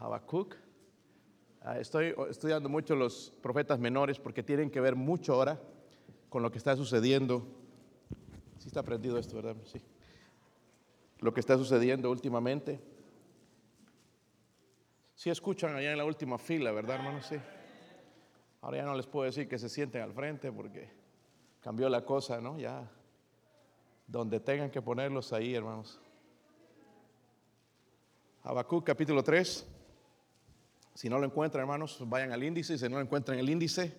Habacuc. Ah, estoy estudiando mucho los profetas menores porque tienen que ver mucho ahora con lo que está sucediendo. Sí está aprendido esto, ¿verdad? Sí. Lo que está sucediendo últimamente. Sí escuchan allá en la última fila, ¿verdad, hermanos? Sí. Ahora ya no les puedo decir que se sienten al frente porque cambió la cosa, ¿no? Ya donde tengan que ponerlos ahí, hermanos. Habacuc capítulo 3. Si no lo encuentran, hermanos, vayan al índice. Si no lo encuentran en el índice,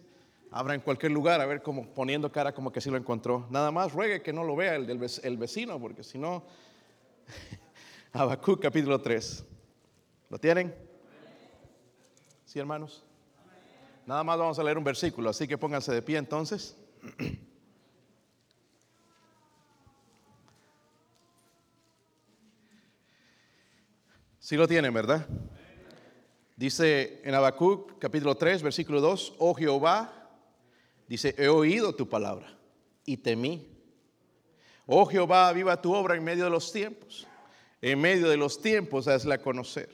abran en cualquier lugar a ver como poniendo cara como que sí lo encontró. Nada más ruegue que no lo vea el, del, el vecino, porque si no. Habacuc capítulo 3. ¿Lo tienen? Sí, hermanos. Nada más vamos a leer un versículo, así que pónganse de pie entonces. Sí lo tienen, ¿verdad? Dice en Habacuc capítulo 3, versículo 2, oh Jehová, dice, he oído tu palabra y temí. Oh Jehová, viva tu obra en medio de los tiempos. En medio de los tiempos hazla conocer.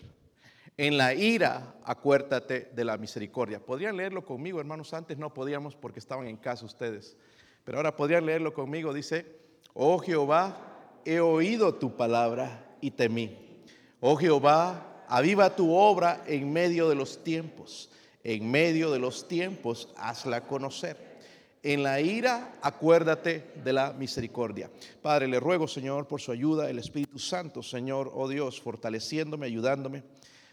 En la ira acuérdate de la misericordia. ¿Podrían leerlo conmigo, hermanos? Antes no podíamos porque estaban en casa ustedes. Pero ahora podrían leerlo conmigo. Dice, oh Jehová, he oído tu palabra y temí. Oh Jehová, aviva tu obra en medio de los tiempos. En medio de los tiempos, hazla conocer. En la ira, acuérdate de la misericordia. Padre, le ruego, Señor, por su ayuda, el Espíritu Santo, Señor, oh Dios, fortaleciéndome, ayudándome.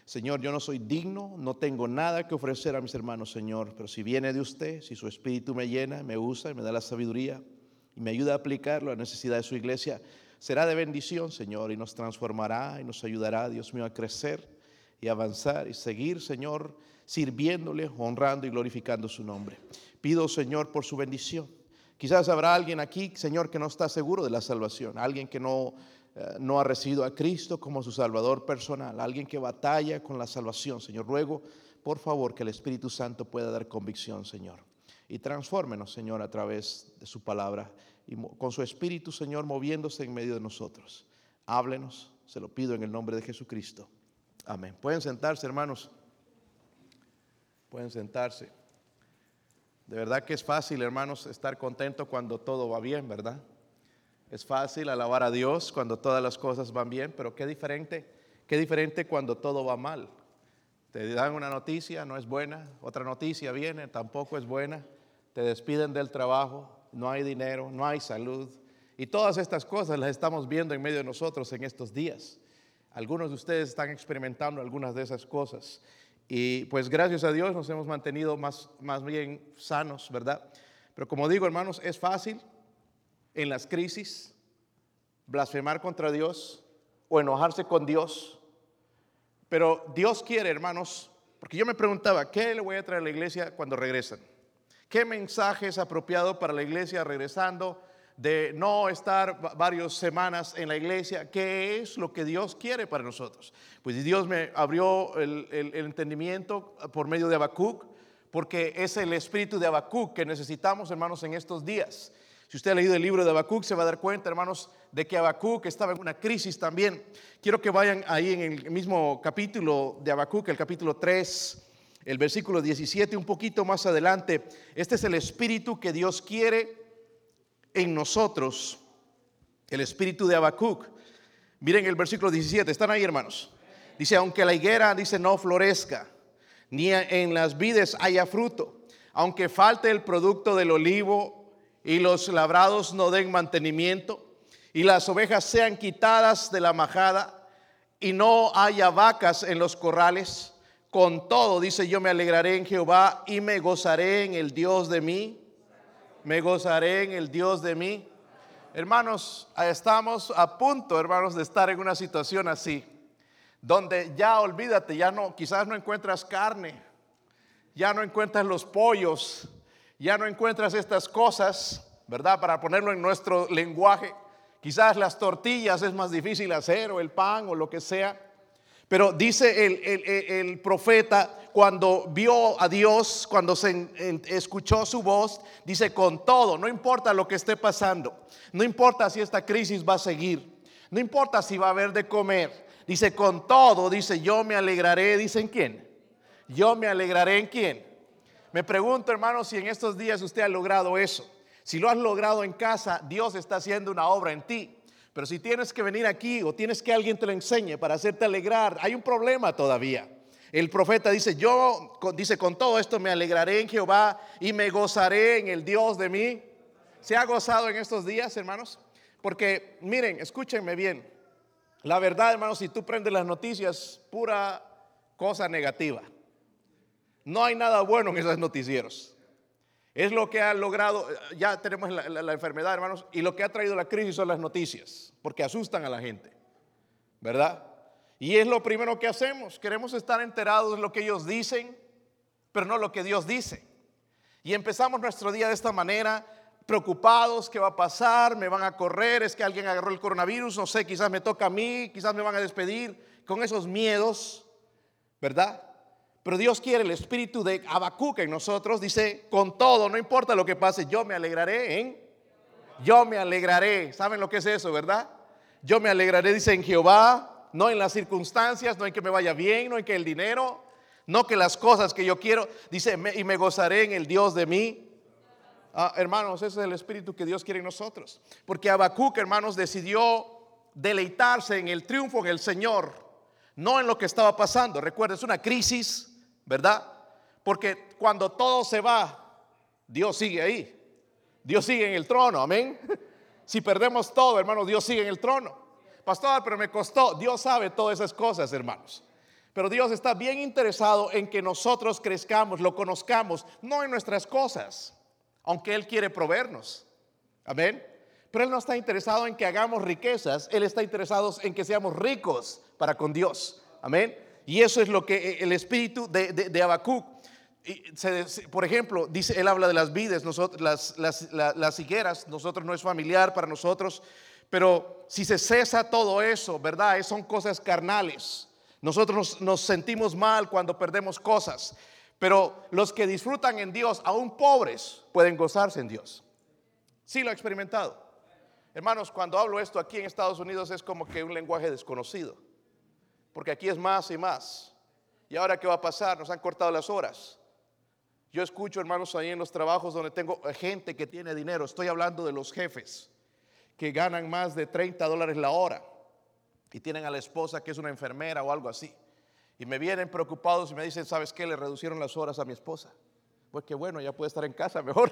Señor, yo no soy digno, no tengo nada que ofrecer a mis hermanos, Señor, pero si viene de usted, si su Espíritu me llena, me usa y me da la sabiduría y me ayuda a aplicarlo a la necesidad de su iglesia, será de bendición, Señor, y nos transformará y nos ayudará, Dios mío, a crecer y avanzar y seguir, Señor, sirviéndole, honrando y glorificando su nombre. Pido, Señor, por su bendición. Quizás habrá alguien aquí, Señor, que no está seguro de la salvación, alguien que no, eh, no ha recibido a Cristo como su Salvador personal, alguien que batalla con la salvación. Señor, ruego, por favor, que el Espíritu Santo pueda dar convicción, Señor. Y transfórmenos, Señor, a través de su palabra y con su Espíritu, Señor, moviéndose en medio de nosotros. Háblenos, se lo pido en el nombre de Jesucristo. Amén. Pueden sentarse, hermanos. Pueden sentarse. De verdad que es fácil, hermanos, estar contento cuando todo va bien, ¿verdad? Es fácil alabar a Dios cuando todas las cosas van bien, pero qué diferente, qué diferente cuando todo va mal. Te dan una noticia, no es buena, otra noticia viene, tampoco es buena, te despiden del trabajo, no hay dinero, no hay salud. Y todas estas cosas las estamos viendo en medio de nosotros en estos días. Algunos de ustedes están experimentando algunas de esas cosas. Y pues gracias a Dios nos hemos mantenido más, más bien sanos, ¿verdad? Pero como digo, hermanos, es fácil en las crisis blasfemar contra Dios o enojarse con Dios. Pero Dios quiere, hermanos, porque yo me preguntaba, ¿qué le voy a traer a la iglesia cuando regresan? ¿Qué mensaje es apropiado para la iglesia regresando de no estar varias semanas en la iglesia? ¿Qué es lo que Dios quiere para nosotros? Pues Dios me abrió el, entendimiento por medio de Habacuc, porque es el espíritu de Habacuc que necesitamos, hermanos, en estos días. Si usted ha leído el libro de Habacuc, se va a dar cuenta, hermanos, de que Habacuc estaba en una crisis también. Quiero que vayan ahí en el mismo capítulo de Habacuc, el capítulo 3 el versículo 17, un poquito más adelante. Este es el espíritu que Dios quiere en nosotros, el espíritu de Habacuc. Miren el versículo 17, están ahí hermanos. Dice, aunque la higuera, dice, no florezca, ni en las vides haya fruto, aunque falte el producto del olivo y los labrados no den mantenimiento, y las ovejas sean quitadas de la majada, y no haya vacas en los corrales, con todo, dice, yo me alegraré en Jehová y me gozaré en el Dios de mí. Me gozaré en el Dios de mí. Hermanos, estamos a punto, hermanos, de estar en una situación así, donde ya olvídate, ya no, quizás no encuentras carne, ya no encuentras los pollos, ya no encuentras estas cosas, ¿verdad? Para ponerlo en nuestro lenguaje. Quizás las tortillas es más difícil hacer, o el pan, o lo que sea. Pero dice el, profeta, cuando vio a Dios, cuando se escuchó su voz, dice, con todo, no importa lo que esté pasando, no importa si esta crisis va a seguir, no importa si va a haber de comer, Dice, con todo, dice, yo me alegraré, dice en quién. Yo me alegraré en quién. Me pregunto, hermano, si en estos días usted ha logrado eso. Si lo has logrado en casa, Dios está haciendo una obra en ti. Pero si tienes que venir aquí o tienes que alguien te lo enseñe para hacerte alegrar, hay un problema todavía. El profeta dice, yo, dice, con todo esto me alegraré en Jehová y me gozaré en el Dios de mí. ¿Se ha gozado en estos días, hermanos? Porque miren, escúchenme bien. La verdad, hermanos, si tú prendes las noticias, pura cosa negativa. No hay nada bueno en esos noticieros. Es lo que ha logrado, ya tenemos la, la, enfermedad, hermanos, y lo que ha traído la crisis son las noticias, porque asustan a la gente, ¿verdad? Y es lo primero que hacemos. Queremos estar enterados de lo que ellos dicen, pero no lo que Dios dice. Y empezamos nuestro día de esta manera, preocupados, ¿qué va a pasar? ¿Me van a correr? ¿Es que alguien agarró el coronavirus? No sé, quizás me toca a mí, quizás me van a despedir, con esos miedos, ¿verdad? Pero Dios quiere el espíritu de Habacuc en nosotros, dice, con todo, no importa lo que pase, yo me alegraré en, yo me alegraré. ¿Saben lo que es eso, verdad? Yo me alegraré, dice en Jehová, no en las circunstancias, no en que me vaya bien, no en que el dinero, no que las cosas que yo quiero. Dice, y me gozaré en el Dios de mí. Ah, hermanos, ese es el espíritu que Dios quiere en nosotros. Porque Habacuc, hermanos, decidió deleitarse en el triunfo en el Señor, no en lo que estaba pasando. Recuerda, es una crisis, ¿verdad? Porque cuando todo se va, Dios sigue ahí. Dios sigue en el trono, amén. Si perdemos todo, hermanos, Dios sigue en el trono pastor, pero me costó. Dios sabe todas esas cosas, hermanos. Pero Dios está bien interesado en que nosotros crezcamos, lo conozcamos, no en nuestras cosas, aunque Él quiere proveernos. Amén. Pero Él no está interesado en que hagamos riquezas, Él está interesado en que seamos ricos para con Dios. Amén. Y eso es lo que el espíritu de, de, de por ejemplo, dice, él habla de las vides, nosotros, las, las, las higueras, nosotros no es familiar para nosotros, pero si se cesa todo eso, ¿verdad? Son cosas carnales. Nosotros nos sentimos mal cuando perdemos cosas. Pero los que disfrutan en Dios, aún pobres, pueden gozarse en Dios. Sí lo he experimentado. Hermanos, cuando hablo esto aquí en Estados Unidos es como que un lenguaje desconocido. Porque aquí es más y más. ¿Y ahora qué va a pasar? Nos han cortado las horas. Yo escucho, hermanos, ahí en los trabajos donde tengo gente que tiene dinero. Estoy hablando de los jefes que ganan más de 30 dólares la hora y tienen a la esposa que es una enfermera o algo así. Y me vienen preocupados y me dicen, ¿sabes qué? Le reducieron las horas a mi esposa. Pues que bueno, ya puede estar en casa mejor.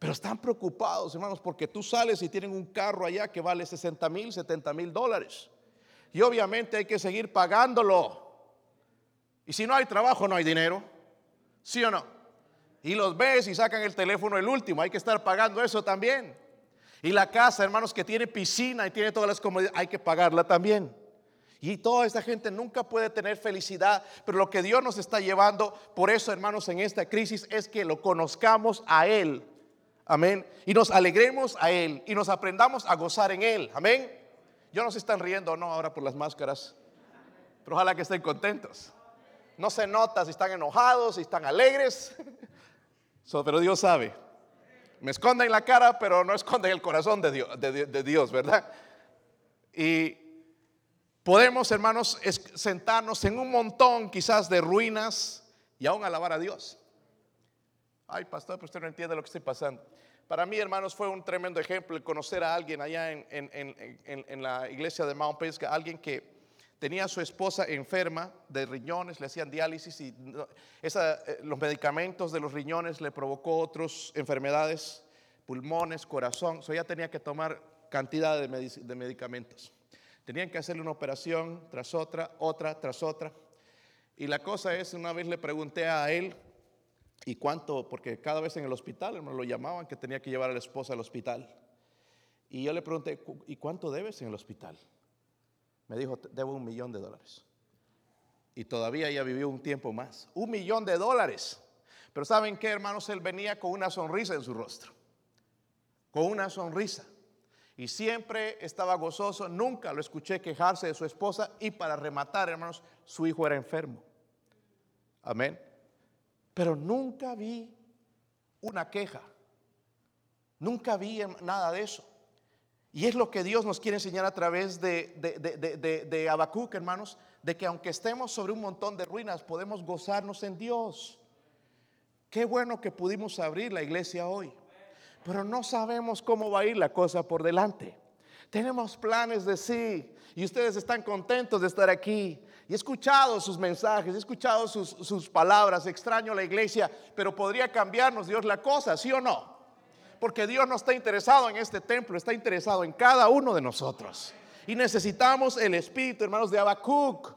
Pero están preocupados, hermanos, porque tú sales y tienen un carro allá que vale 60 mil, 70 mil dólares. Y obviamente hay que seguir pagándolo. Y si no hay trabajo, no hay dinero. ¿Sí o no? Y los ves y sacan el teléfono el último. Hay que estar pagando eso también. Y la casa, hermanos, que tiene piscina y tiene todas las comodidades, hay que pagarla también. Y toda esta gente nunca puede tener felicidad, pero lo que Dios nos está llevando, por eso, hermanos, en esta crisis es que lo conozcamos a Él. Amén. Y nos alegremos a Él y nos aprendamos a gozar en Él. Amén. Yo no sé si están riendo no ahora por las máscaras, pero ojalá que estén contentos. No se nota si están enojados, si están alegres, pero Dios sabe. Me esconden la cara, pero no esconden el corazón de Dios, de, Dios, ¿verdad? Y podemos, hermanos, sentarnos en un montón quizás de ruinas y aún alabar a Dios. Ay, pastor, pero usted no entiende lo que estoy pasando. Para mí, hermanos, fue un tremendo ejemplo el conocer a alguien allá en, la iglesia de Mount Pesca, alguien que tenía a su esposa enferma de riñones, le hacían diálisis y eh, los medicamentos de los riñones le provocó otras enfermedades, pulmones, corazón. So ella tenía que tomar cantidad de medicamentos. Tenían que hacerle una operación tras otra, otra tras otra. Y la cosa es, una vez le pregunté a él, ¿y cuánto? Porque cada vez en el hospital, me lo llamaban que tenía que llevar a la esposa al hospital. Y yo le pregunté, ¿y cuánto debes en el hospital? Me dijo, debo un millón de dólares. Y todavía ella vivió un tiempo más. Un millón de dólares. Pero ¿saben qué, hermanos? Él venía con una sonrisa en su rostro. Con una sonrisa. Y siempre estaba gozoso. Nunca lo escuché quejarse de su esposa. Y para rematar, hermanos, su hijo era enfermo. Amén. Pero nunca vi una queja. Nunca vi nada de eso. Y es lo que Dios nos quiere enseñar a través de, de, de, de, hermanos, de que aunque estemos sobre un montón de ruinas, podemos gozarnos en Dios. Qué bueno que pudimos abrir la iglesia hoy, pero no sabemos cómo va a ir la cosa por delante. Tenemos planes de sí y ustedes están contentos de estar aquí. Y he escuchado sus mensajes, he escuchado sus, sus palabras, extraño la iglesia, pero podría cambiarnos Dios la cosa, ¿sí o no? Porque Dios no está interesado en este templo, está interesado en cada uno de nosotros. Y necesitamos el espíritu, hermanos, de Habacuc.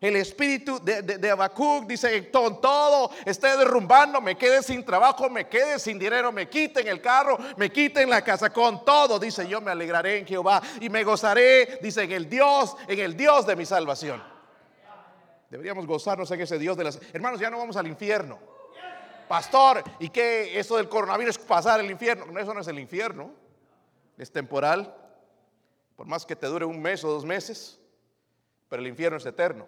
El espíritu de, de, de Habacuc dice, todo esté derrumbando, me quede sin trabajo, me quede sin dinero, me quiten el carro, me quiten la casa, con todo, dice, yo me alegraré en Jehová y me gozaré, dice, en el Dios, en el Dios de mi salvación. Deberíamos gozarnos en ese Dios de las... Hermanos, ya no vamos al infierno. Pastor, ¿y qué eso del coronavirus pasar el infierno? No, eso no es el infierno. Es temporal. Por más que te dure un mes o dos meses. Pero el infierno es eterno.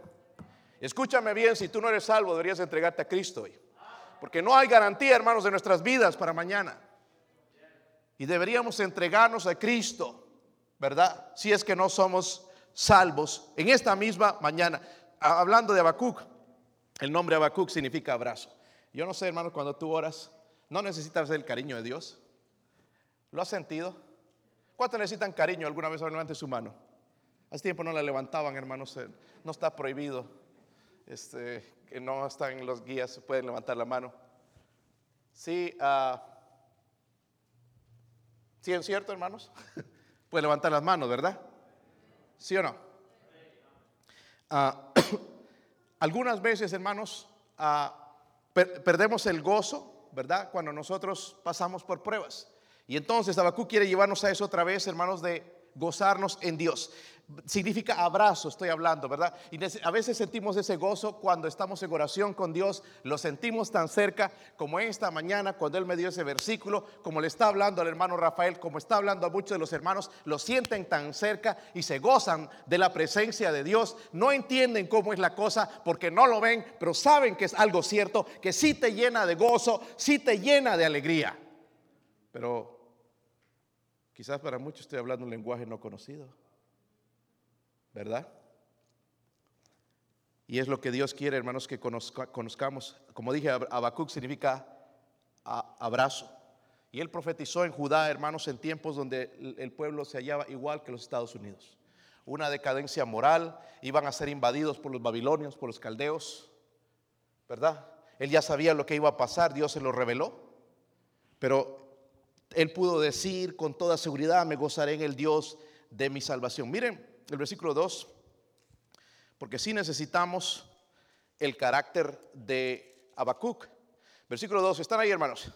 Escúchame bien, si tú no eres salvo, deberías entregarte a Cristo hoy. Porque no hay garantía, hermanos, de nuestras vidas para mañana. Y deberíamos entregarnos a Cristo, ¿verdad? Si es que no somos salvos en esta misma mañana. Hablando de Habacuc, el nombre Habacuc significa abrazo. Yo no sé, hermanos, cuando tú oras, no necesitas el cariño de Dios. ¿Lo has sentido? ¿Cuántos necesitan cariño? ¿Alguna vez levante su mano? Hace tiempo no la levantaban, hermanos. No está prohibido este, que no están los guías, pueden levantar la mano. Sí, uh, ¿sí es cierto, hermanos? pueden levantar las manos, ¿verdad? ¿Sí o no? Uh, algunas veces, hermanos, per perdemos el gozo, ¿verdad? Cuando nosotros pasamos por pruebas. Y entonces Abacú quiere llevarnos a eso otra vez, hermanos, de gozarnos en Dios significa abrazo, estoy hablando, ¿verdad? Y a veces sentimos ese gozo cuando estamos en oración con Dios, lo sentimos tan cerca como esta mañana cuando Él me dio ese versículo, como le está hablando al hermano Rafael, como está hablando a muchos de los hermanos, lo sienten tan cerca y se gozan de la presencia de Dios. No entienden cómo es la cosa porque no lo ven, pero saben que es algo cierto, que sí te llena de gozo, sí te llena de alegría. Pero quizás para muchos estoy hablando un lenguaje no conocido. ¿verdad? Y es lo que Dios quiere, hermanos, que conozcamos. Como dije, Habacuc significa abrazo. Y él profetizó en Judá, hermanos, en tiempos donde el pueblo se hallaba igual que los Estados Unidos. Una decadencia moral, iban a ser invadidos por los babilonios, por los caldeos, ¿verdad? Él ya sabía lo que iba a pasar, Dios se lo reveló, pero él pudo decir con toda seguridad, me gozaré en el Dios de mi salvación. Miren, el versículo 2, porque si necesitamos el carácter de Habacuc. Versículo 2, ¿están ahí hermanos?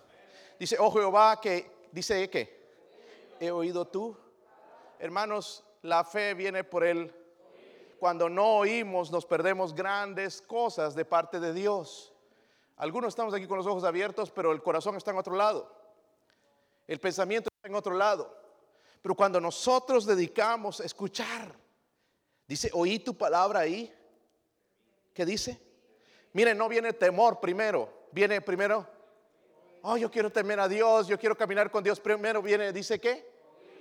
Dice, oh Jehová, que dice que he oído tú. Hermanos, la fe viene por él. Cuando no oímos, nos perdemos grandes cosas de parte de Dios. Algunos estamos aquí con los ojos abiertos, pero el corazón está en otro lado. El pensamiento está en otro lado. Pero cuando nosotros dedicamos a escuchar, Dice, oí tu palabra ahí. ¿Qué dice? Miren, no viene temor primero. Viene primero, oh, yo quiero temer a Dios, yo quiero caminar con Dios. Primero viene, dice qué?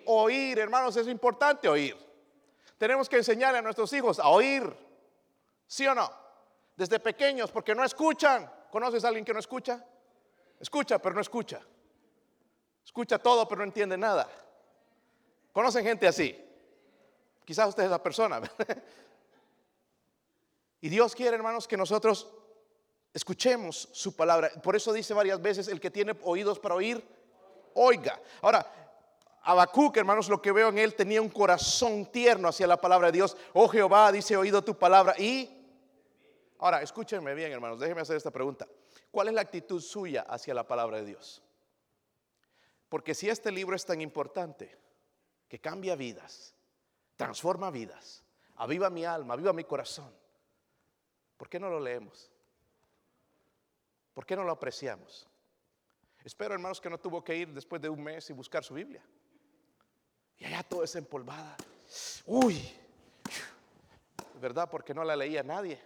Oír, hermanos, es importante oír. Tenemos que enseñarle a nuestros hijos a oír. ¿Sí o no? Desde pequeños, porque no escuchan. ¿Conoces a alguien que no escucha? Escucha, pero no escucha. Escucha todo, pero no entiende nada. ¿Conocen gente así? Quizás usted es la persona. y Dios quiere, hermanos, que nosotros escuchemos su palabra. Por eso dice varias veces, el que tiene oídos para oír, oiga. Ahora, Habacuc, hermanos, lo que veo en él tenía un corazón tierno hacia la palabra de Dios. Oh Jehová, dice, oído tu palabra. Y, ahora, escúchenme bien, hermanos, déjenme hacer esta pregunta. ¿Cuál es la actitud suya hacia la palabra de Dios? Porque si este libro es tan importante, que cambia vidas, transforma vidas, aviva mi alma, aviva mi corazón. ¿Por qué no lo leemos? ¿Por qué no lo apreciamos? Espero, hermanos, que no tuvo que ir después de un mes y buscar su Biblia. Y allá todo es empolvada. Uy, ¿verdad? Porque no la leía nadie.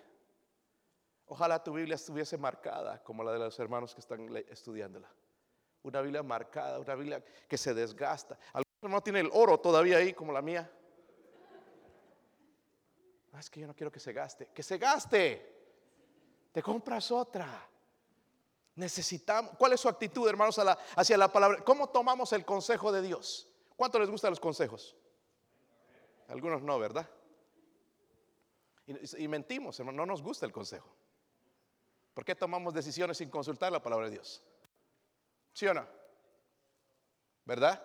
Ojalá tu Biblia estuviese marcada como la de los hermanos que están estudiándola. Una Biblia marcada, una Biblia que se desgasta. Algunos no tiene el oro todavía ahí como la mía. Ah, es que yo no quiero que se gaste. Que se gaste. Te compras otra. Necesitamos. ¿Cuál es su actitud, hermanos, hacia la palabra? ¿Cómo tomamos el consejo de Dios? ¿Cuánto les gustan los consejos? Algunos no, ¿verdad? Y, y mentimos, hermano, no nos gusta el consejo. ¿Por qué tomamos decisiones sin consultar la palabra de Dios? ¿Verdad?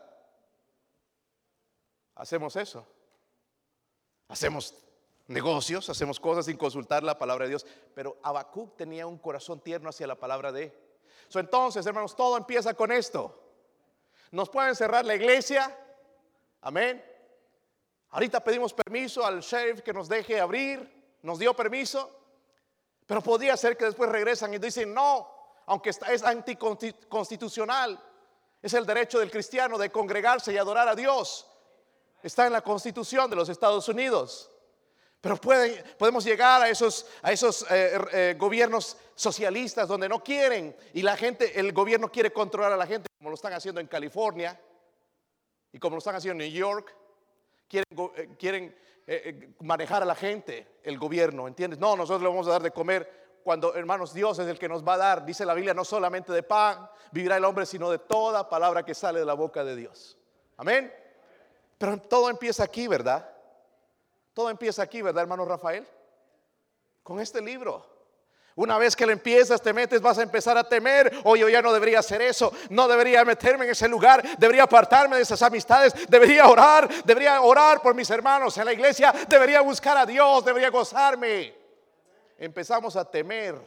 Hacemos eso. Hacemos negocios, hacemos cosas sin consultar la palabra de Dios. Pero Habacuc tenía un corazón tierno hacia la palabra de. So, entonces, hermanos, todo empieza con esto. Nos pueden cerrar la iglesia. Amén. Ahorita pedimos permiso al sheriff que nos deje abrir. Nos dio permiso. Pero podría ser que después regresan y dicen, no, aunque es anticonstitucional, es el derecho del cristiano de congregarse y adorar a Dios. Está en la constitución de los Estados Unidos. Pero podemos llegar a esos, eh, eh, gobiernos socialistas donde no quieren y la gente, el gobierno quiere controlar a la gente, como lo están haciendo en California y como lo están haciendo en New York. Quieren, eh, quieren manejar a la gente, el gobierno, ¿entiendes? No, nosotros le vamos a dar de comer cuando, hermanos, Dios es el que nos va a dar, dice la Biblia, no solamente de pan vivirá el hombre, sino de toda palabra que sale de la boca de Dios. Amén. Pero todo empieza aquí, ¿verdad? Todo empieza aquí, ¿verdad, hermano Rafael? Con este libro. Una vez que lo empiezas, te metes, vas a empezar a temer. Oye, yo ya no debería hacer eso. No debería meterme en ese lugar. Debería apartarme de esas amistades. Debería orar. Debería orar por mis hermanos en la iglesia. Debería buscar a Dios. Debería gozarme. Empezamos a temer.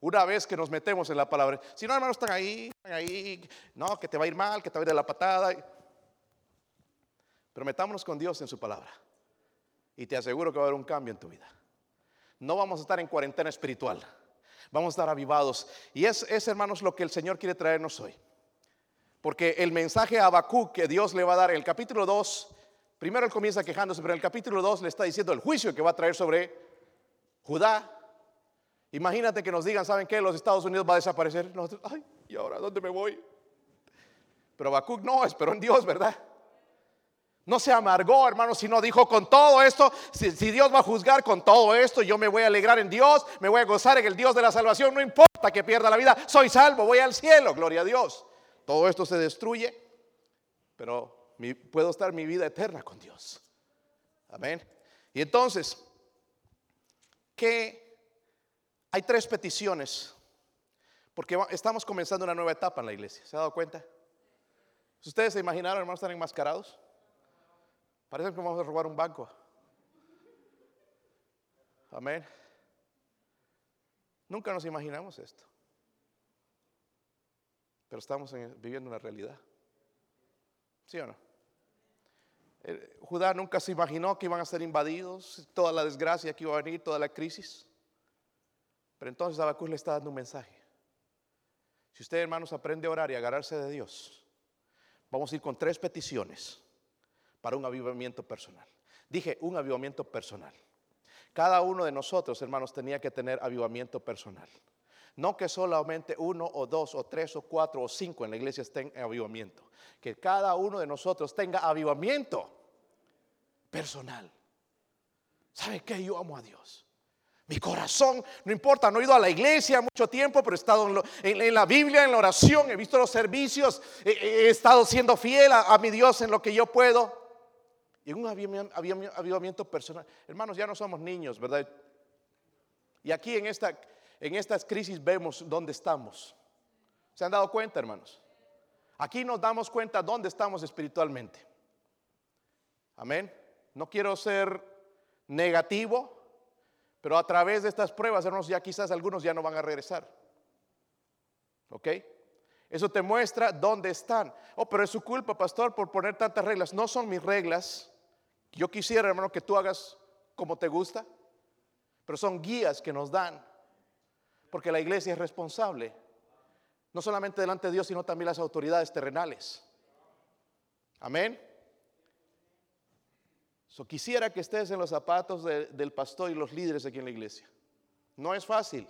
Una vez que nos metemos en la palabra. Si no, hermanos, están ahí, están ahí. No, que te va a ir mal, que te va a ir de la patada. Pero metámonos con Dios en su palabra. Y te aseguro que va a haber un cambio en tu vida. No vamos a estar en cuarentena espiritual. Vamos a estar avivados. Y es, es hermanos, lo que el Señor quiere traernos hoy. Porque el mensaje a Habacuc que Dios le va a dar en el capítulo 2, primero él comienza quejándose, pero en el capítulo 2 le está diciendo el juicio que va a traer sobre Judá. Imagínate que nos digan, ¿saben qué? Los Estados Unidos va a desaparecer. Nosotros, ay, ¿y ahora dónde me voy? Pero Habacuc no, esperó en Dios, ¿verdad? No se amargó, hermano, sino dijo con todo esto, si, Dios va a juzgar con todo esto, yo me voy a alegrar en Dios, me voy a gozar en el Dios de la salvación, no importa que pierda la vida, soy salvo, voy al cielo, gloria a Dios. Todo esto se destruye, pero puedo estar mi vida eterna con Dios. Amén. Y entonces, que hay tres peticiones, porque estamos comenzando una nueva etapa en la iglesia, ¿se ha dado cuenta? ¿Ustedes se imaginaron, hermanos, estar enmascarados? Parece que vamos a robar un banco. Amén. Nunca nos imaginamos esto. Pero estamos viviendo una realidad. ¿Sí o no? Eh, Judá nunca se imaginó que iban a ser invadidos, toda la desgracia que iba a venir, toda la crisis. Pero entonces Abacus le está dando un mensaje. Si usted, hermanos, aprende a orar y agarrarse de Dios, vamos a ir con tres peticiones para un avivamiento personal. Dije, un avivamiento personal. Cada uno de nosotros, hermanos, tenía que tener avivamiento personal. No que solamente uno o dos o tres o cuatro o cinco en la iglesia estén en avivamiento. Que cada uno de nosotros tenga avivamiento personal. ¿Sabe qué? Yo amo a Dios. Mi corazón, no importa, no he ido a la iglesia mucho tiempo, pero he estado en, la Biblia, en la oración, he visto los servicios, he, estado siendo fiel a mi Dios en lo que yo puedo y un avivamiento personal. Hermanos, ya no somos niños, ¿verdad? Y aquí en, esta, en estas crisis vemos dónde estamos. ¿Se han dado cuenta, hermanos? Aquí nos damos cuenta dónde estamos espiritualmente. Amén. No quiero ser negativo, pero a través de estas pruebas, hermanos, ya quizás algunos ya no van a regresar. ¿Ok? Eso te muestra dónde están. Oh, pero es su culpa, pastor, por poner tantas reglas. No son mis reglas. Yo quisiera, hermano, que tú hagas como te gusta, pero son guías que nos dan, porque la iglesia es responsable, no solamente delante de Dios, sino también las autoridades terrenales. Amén. Quisiera que estés en los zapatos del pastor y los líderes aquí en la iglesia. No es fácil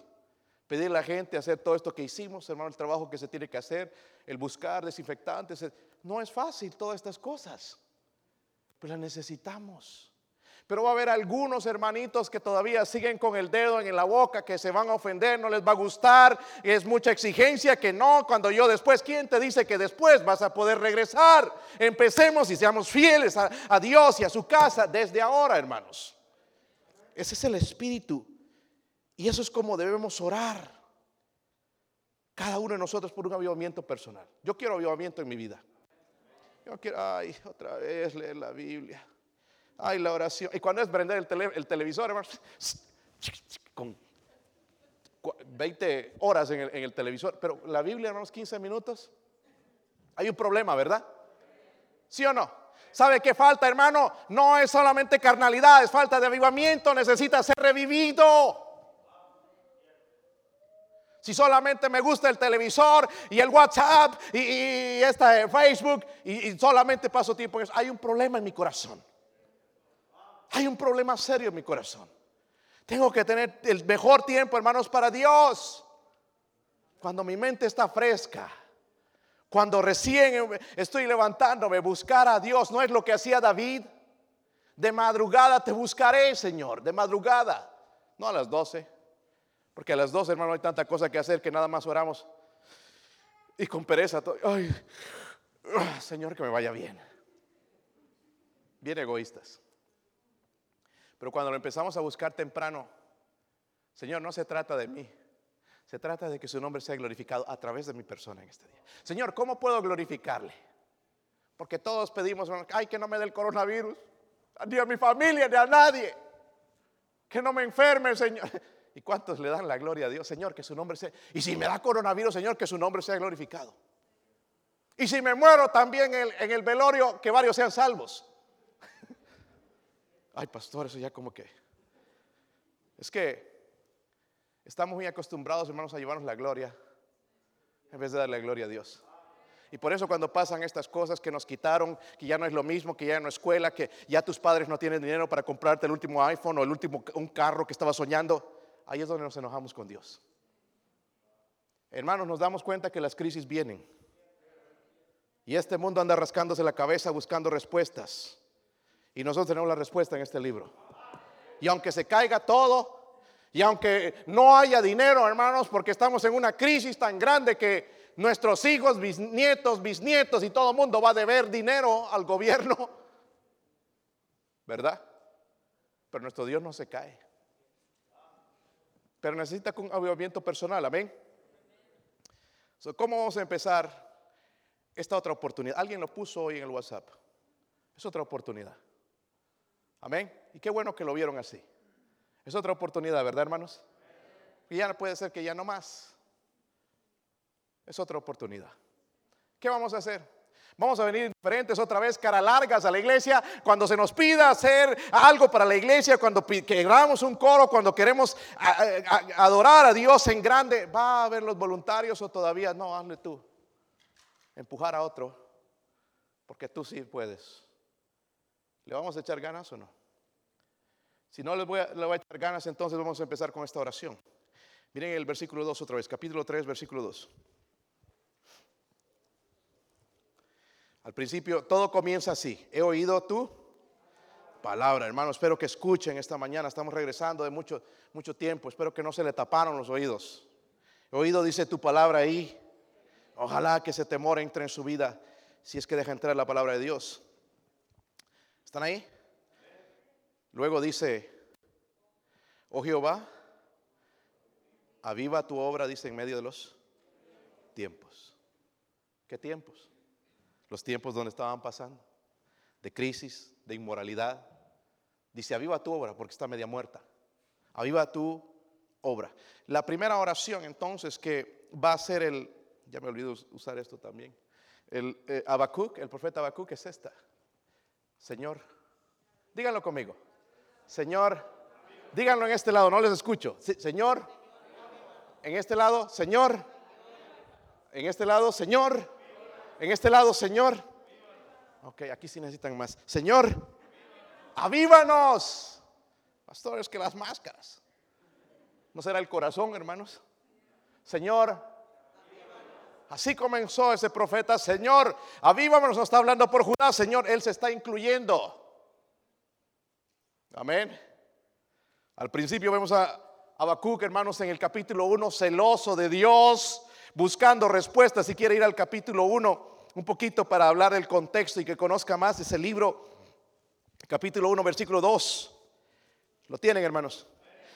pedirle a la gente hacer todo esto que hicimos, hermano, el trabajo que se tiene que hacer, el buscar desinfectantes. No es fácil todas estas cosas, pero las necesitamos. Pero va a haber algunos hermanitos que todavía siguen con el dedo en la boca, que se van a ofender, no les va a gustar, es mucha exigencia que no, cuando yo después, ¿quién te dice que después vas a poder regresar? Empecemos y seamos fieles a, Dios y a su casa desde ahora, hermanos. Ese es el espíritu. Y eso es como debemos orar. Cada uno de nosotros por un avivamiento personal. Yo quiero avivamiento en mi vida. Yo quiero, ay, otra vez leer la Biblia. Ay, la oración. Y cuando es prender el, televisor, hermanos, con 20 horas en el, televisor. Pero la Biblia, hermanos, 15 minutos. Hay un problema, ¿verdad? ¿Sí o no? ¿Sabe qué falta, hermano? No es solamente carnalidad, es falta de avivamiento, necesita ser revivido. Si solamente me gusta el televisor y el WhatsApp y, esta Facebook y, y solamente paso tiempo en eso, hay un problema en mi corazón. Hay un problema serio en mi corazón. Tengo que tener el mejor tiempo, hermanos, para Dios. Cuando mi mente está fresca. Cuando recién estoy levantándome, buscar a Dios. No es lo que hacía David. De madrugada te buscaré, Señor. De madrugada. No a las 12. Porque a las 12, hermano, hay tanta cosa que hacer que nada más oramos. Y con pereza. Ay, Señor, que me vaya bien. Bien egoístas. Pero cuando lo empezamos a buscar temprano, Señor, no se trata de mí. Se trata de que su nombre sea glorificado a través de mi persona en este día. Señor, ¿cómo puedo glorificarle? Porque todos pedimos, ay, que no me dé el coronavirus, ni a mi familia, ni a nadie. Que no me enferme, Señor. ¿Y cuántos le dan la gloria a Dios? Señor, que su nombre sea. Y si me da coronavirus, Señor, que su nombre sea glorificado. Y si me muero también en el, en el velorio, que varios sean salvos. Ay, pastor, eso ya como que... Es que estamos muy acostumbrados, hermanos, a llevarnos la gloria en vez de darle gloria a Dios. Y por eso cuando pasan estas cosas que nos quitaron, que ya no es lo mismo, que ya no es escuela, que ya tus padres no tienen dinero para comprarte el último iPhone o el último un carro que estaba soñando, ahí es donde nos enojamos con Dios. Hermanos, nos damos cuenta que las crisis vienen. Y este mundo anda rascándose la cabeza buscando respuestas. Y nosotros tenemos la respuesta en este libro. Y aunque se caiga todo, y aunque no haya dinero, hermanos, porque estamos en una crisis tan grande que nuestros hijos, bisnietos, bisnietos y todo el mundo va a deber dinero al gobierno, ¿verdad? Pero nuestro Dios no se cae. Pero necesita un avivamiento personal, amén. ¿Cómo vamos a empezar esta otra oportunidad? Alguien lo puso hoy en el WhatsApp. Es otra oportunidad. Amén. Y qué bueno que lo vieron así. Es otra oportunidad, ¿verdad, hermanos? Y ya puede ser que ya no más. Es otra oportunidad. ¿Qué vamos a hacer? Vamos a venir diferentes otra vez, cara largas a la iglesia. Cuando se nos pida hacer algo para la iglesia, cuando queramos un coro, cuando queremos adorar a Dios en grande, ¿va a haber los voluntarios o todavía no? Hazle tú. Empujar a otro, porque tú sí puedes. ¿Le vamos a echar ganas o no? Si no le voy, a, le a echar ganas, entonces vamos a empezar con esta oración. Miren el versículo 2 otra vez, capítulo 3, versículo 2. Al principio todo comienza así. He oído tu palabra, hermano. Espero que escuchen esta mañana. Estamos regresando de mucho, mucho tiempo. Espero que no se le taparon los oídos. He oído, dice tu palabra ahí. Ojalá que ese temor entre en su vida si es que deja entrar la palabra de Dios. ¿Están ahí? Luego dice, oh Jehová, aviva tu obra, dice, en medio de los tiempos. ¿Qué tiempos? Los tiempos donde estaban pasando, de crisis, de inmoralidad. Dice, aviva tu obra porque está media muerta. Aviva tu obra. La primera oración entonces que va a ser el, ya me olvido usar esto también, el eh, el profeta Habacuc es esta. Señor, díganlo conmigo. Señor, díganlo en este lado, no les escucho. señor, en este lado, Señor. En este lado, Señor. En este lado, Señor. Ok, aquí sí necesitan más. Señor, avívanos. Pastores, que las máscaras. ¿No será el corazón, hermanos? Señor, Así comenzó ese profeta, Señor, avívanos, no está hablando por Judá, Señor, Él se está incluyendo. Amén. Al principio vemos a Habacuc, hermanos, en el capítulo 1, celoso de Dios, buscando respuestas. Si quiere ir al capítulo 1, un poquito para hablar del contexto y que conozca más ese libro, capítulo 1, versículo 2. ¿Lo tienen, hermanos?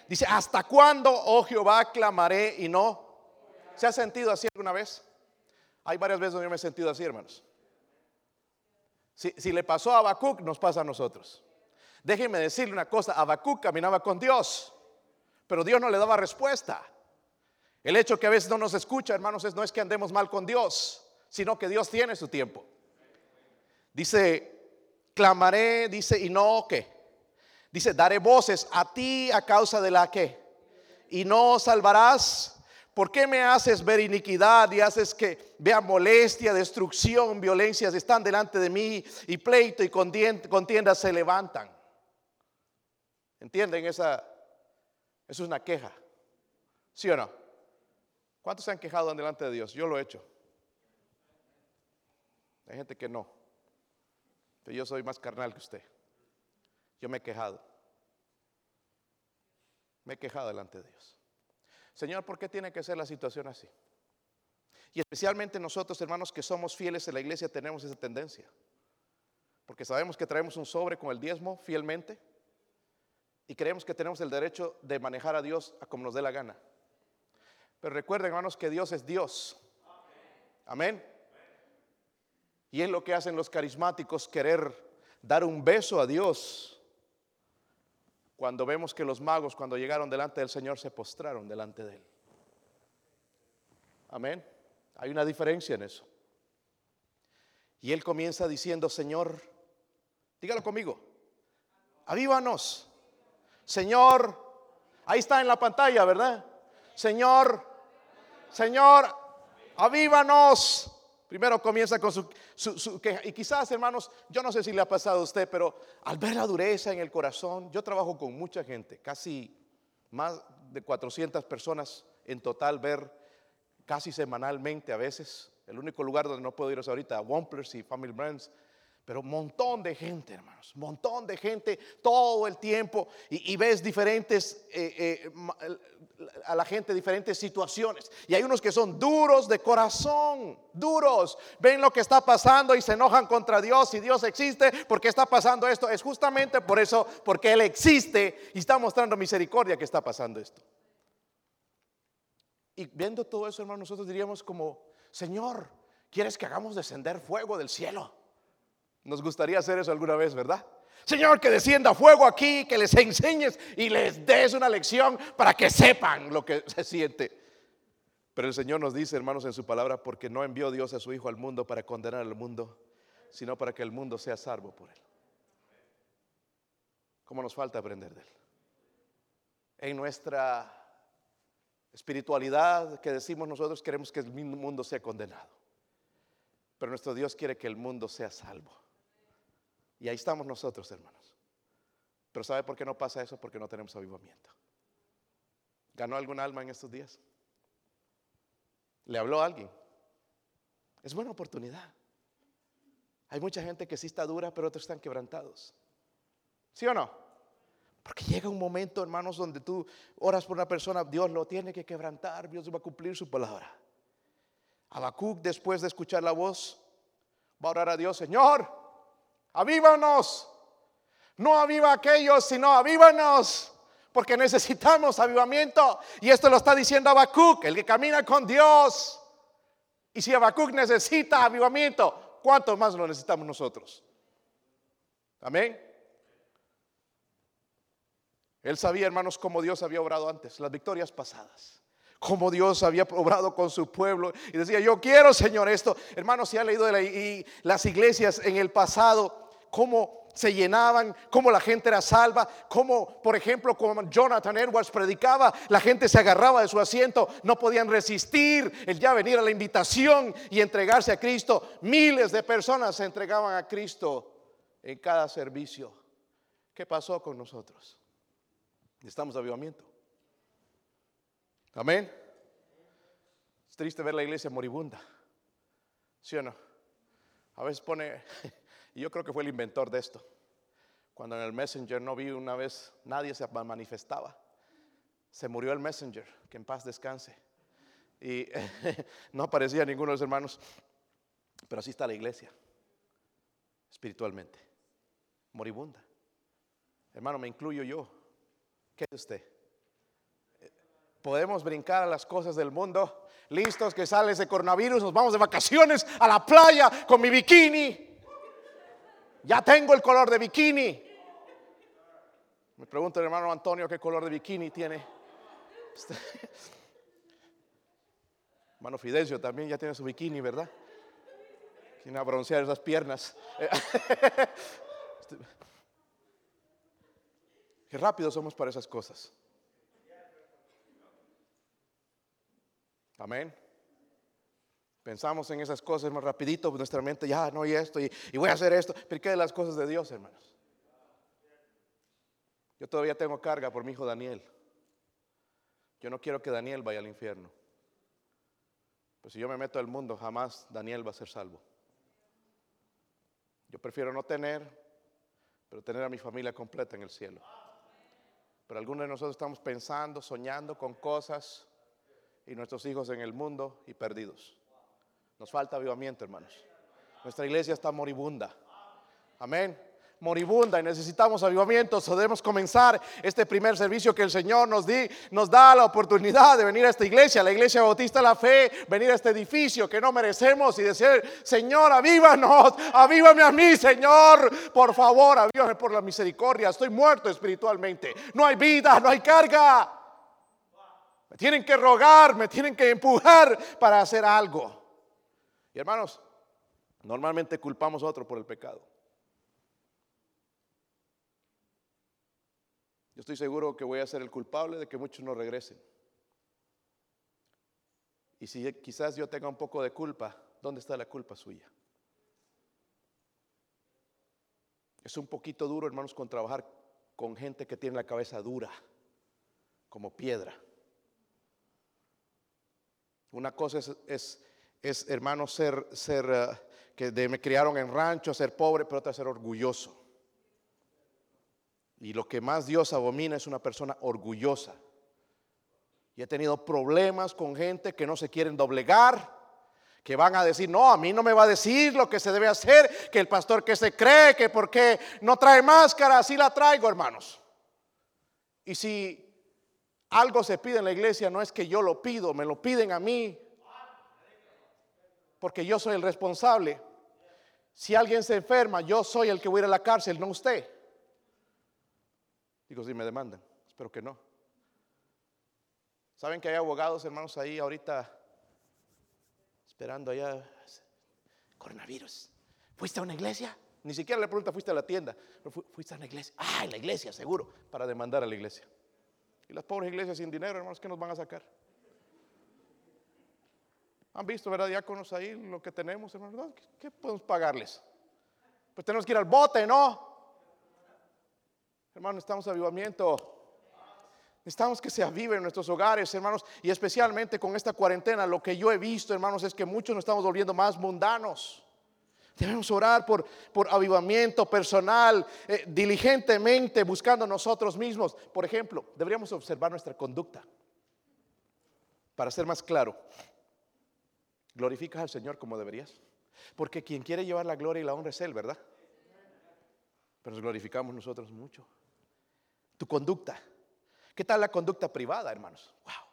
Dice, ¿hasta cuándo, oh Jehová, clamaré y no? ¿Se ha sentido así alguna vez? Hay varias veces donde yo me he sentido así, hermanos. Si, le pasó a Habacuc, nos pasa a nosotros. Déjenme decirle una cosa, Habacuc caminaba con Dios, pero Dios no le daba respuesta. El hecho que a veces no nos escucha, hermanos, es, no es que andemos mal con Dios, sino que Dios tiene su tiempo. Dice, clamaré, dice, y no que. Dice, daré voces a ti a causa de la que. Y no salvarás. ¿Por qué me haces ver iniquidad y haces que vea molestia, destrucción, violencias están delante de mí y pleito y contiendas se levantan? ¿Entienden? Esa, eso es una queja. ¿Sí o no? ¿Cuántos se han quejado delante de Dios? Yo lo he hecho. Hay gente que no. Pero yo soy más carnal que usted. Yo me he quejado. Me he quejado delante de Dios. Señor, ¿por qué tiene que ser la situación así? Y especialmente nosotros, hermanos, que somos fieles en la iglesia, tenemos esa tendencia. Porque sabemos que traemos un sobre con el diezmo fielmente y creemos que tenemos el derecho de manejar a Dios a como nos dé la gana. Pero recuerden, hermanos, que Dios es Dios. Amén. Y es lo que hacen los carismáticos, querer dar un beso a Dios. Cuando vemos que los magos, cuando llegaron delante del Señor, se postraron delante de Él. Amén. Hay una diferencia en eso. Y Él comienza diciendo, Señor, dígalo conmigo, avívanos. Señor, ahí está en la pantalla, ¿verdad? Señor, Señor, avívanos. Primero comienza con su, queja. Y quizás, hermanos, yo no sé si le ha pasado a usted, pero al ver la dureza en el corazón, yo trabajo con mucha gente, casi más de 400 personas en total, ver casi semanalmente a veces. El único lugar donde no puedo ir es ahorita, Womplers y Family Brands pero montón de gente, hermanos, montón de gente todo el tiempo y, ves diferentes, eh, eh, a la gente diferentes situaciones. Y hay unos que son duros de corazón, duros, ven lo que está pasando y se enojan contra Dios. Si Dios existe, ¿por qué está pasando esto? Es justamente por eso, porque Él existe y está mostrando misericordia que está pasando esto. Y viendo todo eso, hermanos, nosotros diríamos como, Señor, ¿quieres que hagamos descender fuego del cielo? Nos gustaría hacer eso alguna vez, ¿verdad? Señor, que descienda fuego aquí, que les enseñes y les des una lección para que sepan lo que se siente. Pero el Señor nos dice, hermanos, en su palabra, porque no envió Dios a su Hijo al mundo para condenar al mundo, sino para que el mundo sea salvo por Él. ¿Cómo nos falta aprender de Él? En nuestra espiritualidad que decimos nosotros queremos que el mundo sea condenado. Pero nuestro Dios quiere que el mundo sea salvo. Y ahí estamos nosotros, hermanos. Pero ¿sabe por qué no pasa eso? Porque no tenemos avivamiento. ¿Ganó algún alma en estos días? ¿Le habló a alguien? Es buena oportunidad. Hay mucha gente que sí está dura, pero otros están quebrantados. ¿Sí o no? Porque llega un momento, hermanos, donde tú oras por una persona, Dios lo tiene que quebrantar, Dios va a cumplir su palabra. Habacuc, después de escuchar la voz, va a orar a Dios, Señor, avívanos. No aviva aquellos, sino avívanos. Porque necesitamos avivamiento. Y esto lo está diciendo Habacuc, el que camina con Dios. Y si Habacuc necesita avivamiento, ¿cuánto más lo necesitamos nosotros? Amén. Él sabía, hermanos, cómo Dios había obrado antes, las victorias pasadas. Cómo Dios había obrado con su pueblo. Y decía, yo quiero, Señor, esto. Hermanos, si ha leído de las iglesias en el pasado, cómo se llenaban, cómo la gente era salva, cómo, por ejemplo, como Jonathan Edwards predicaba, la gente se agarraba de su asiento, no podían resistir el ya venir a la invitación y entregarse a Cristo. Miles de personas se entregaban a Cristo en cada servicio. ¿Qué pasó con nosotros? Necesitamos avivamiento. Amén. Es triste ver la iglesia moribunda. ¿Sí o no? A veces pone, y yo creo que fue el inventor de esto. Cuando en el Messenger no vi una vez, nadie se manifestaba. Se murió el Messenger, que en paz descanse. Y no aparecía ninguno de los hermanos. Pero así está la iglesia, espiritualmente, moribunda. Hermano, me incluyo yo. ¿Qué es usted? Podemos brincar a las cosas del mundo. Listos que sale ese coronavirus, nos vamos de vacaciones a la playa con mi bikini. Ya tengo el color de bikini. Me pregunta el hermano Antonio qué color de bikini tiene. Hermano Fidencio también ya tiene su bikini, ¿verdad? Tiene a broncear esas piernas. Qué rápido somos para esas cosas. Amén. Pensamos en esas cosas más rapidito, pues nuestra mente ya no y esto y, voy a hacer esto. Pero ¿qué de las cosas de Dios, hermanos? Yo todavía tengo carga por mi hijo Daniel. Yo no quiero que Daniel vaya al infierno. Pues si yo me meto al mundo, jamás Daniel va a ser salvo. Yo prefiero no tener, pero tener a mi familia completa en el cielo. Pero algunos de nosotros estamos pensando, soñando con cosas y nuestros hijos en el mundo y perdidos. Nos falta avivamiento, hermanos. Nuestra iglesia está moribunda. Amén. Moribunda y necesitamos avivamiento. Debemos comenzar este primer servicio que el Señor nos, di, nos da la oportunidad de venir a esta iglesia, la iglesia bautista la fe, venir a este edificio que no merecemos y decir, Señor, avívanos, avívame a mí, Señor, por favor, avívame por la misericordia. Estoy muerto espiritualmente. No hay vida, no hay carga. Me tienen que rogar, me tienen que empujar para hacer algo. Y hermanos, normalmente culpamos a otro por el pecado. Yo estoy seguro que voy a ser el culpable de que muchos no regresen. Y si quizás yo tenga un poco de culpa, ¿dónde está la culpa suya? Es un poquito duro, hermanos, con trabajar con gente que tiene la cabeza dura, como piedra. Una cosa es, es, es hermano, ser, ser eh, que me criaron en rancho, ser pobre, pero otra ser orgulloso. Y lo que más Dios abomina es una persona orgullosa. Y he tenido problemas con gente que no se quieren doblegar, que van a decir, no, a mí no me va a decir lo que se debe hacer, que el pastor que se cree, que porque no trae máscara, así la traigo, hermanos. Y si algo se pide en la iglesia, no es que yo lo pido, me lo piden a mí, porque yo soy el responsable. Si alguien se enferma, yo soy el que voy a ir a la cárcel, no usted. Digo, si me demandan, espero que no. ¿Saben que hay abogados, hermanos, ahí ahorita esperando allá? Coronavirus. ¿Fuiste a una iglesia? Ni siquiera le pregunta, ¿fuiste a la tienda? fuiste a una iglesia. Ah, en la iglesia, seguro, para demandar a la iglesia. Y las pobres iglesias sin dinero, hermanos, ¿qué nos van a sacar? ¿Han visto, verdad, diáconos ahí lo que tenemos, hermanos? ¿Qué, podemos pagarles? Pues tenemos que ir al bote, ¿no? Hermanos, necesitamos avivamiento. Necesitamos que se avive en nuestros hogares, hermanos, y especialmente con esta cuarentena, lo que yo he visto, hermanos, es que muchos nos estamos volviendo más mundanos. Debemos orar por, por avivamiento personal, eh, diligentemente, buscando nosotros mismos. Por ejemplo, deberíamos observar nuestra conducta. Para ser más claro, glorificas al Señor como deberías. Porque quien quiere llevar la gloria y la honra es Él, ¿verdad? Pero nos glorificamos nosotros mucho. Tu conducta. ¿Qué tal la conducta privada, hermanos? Wow.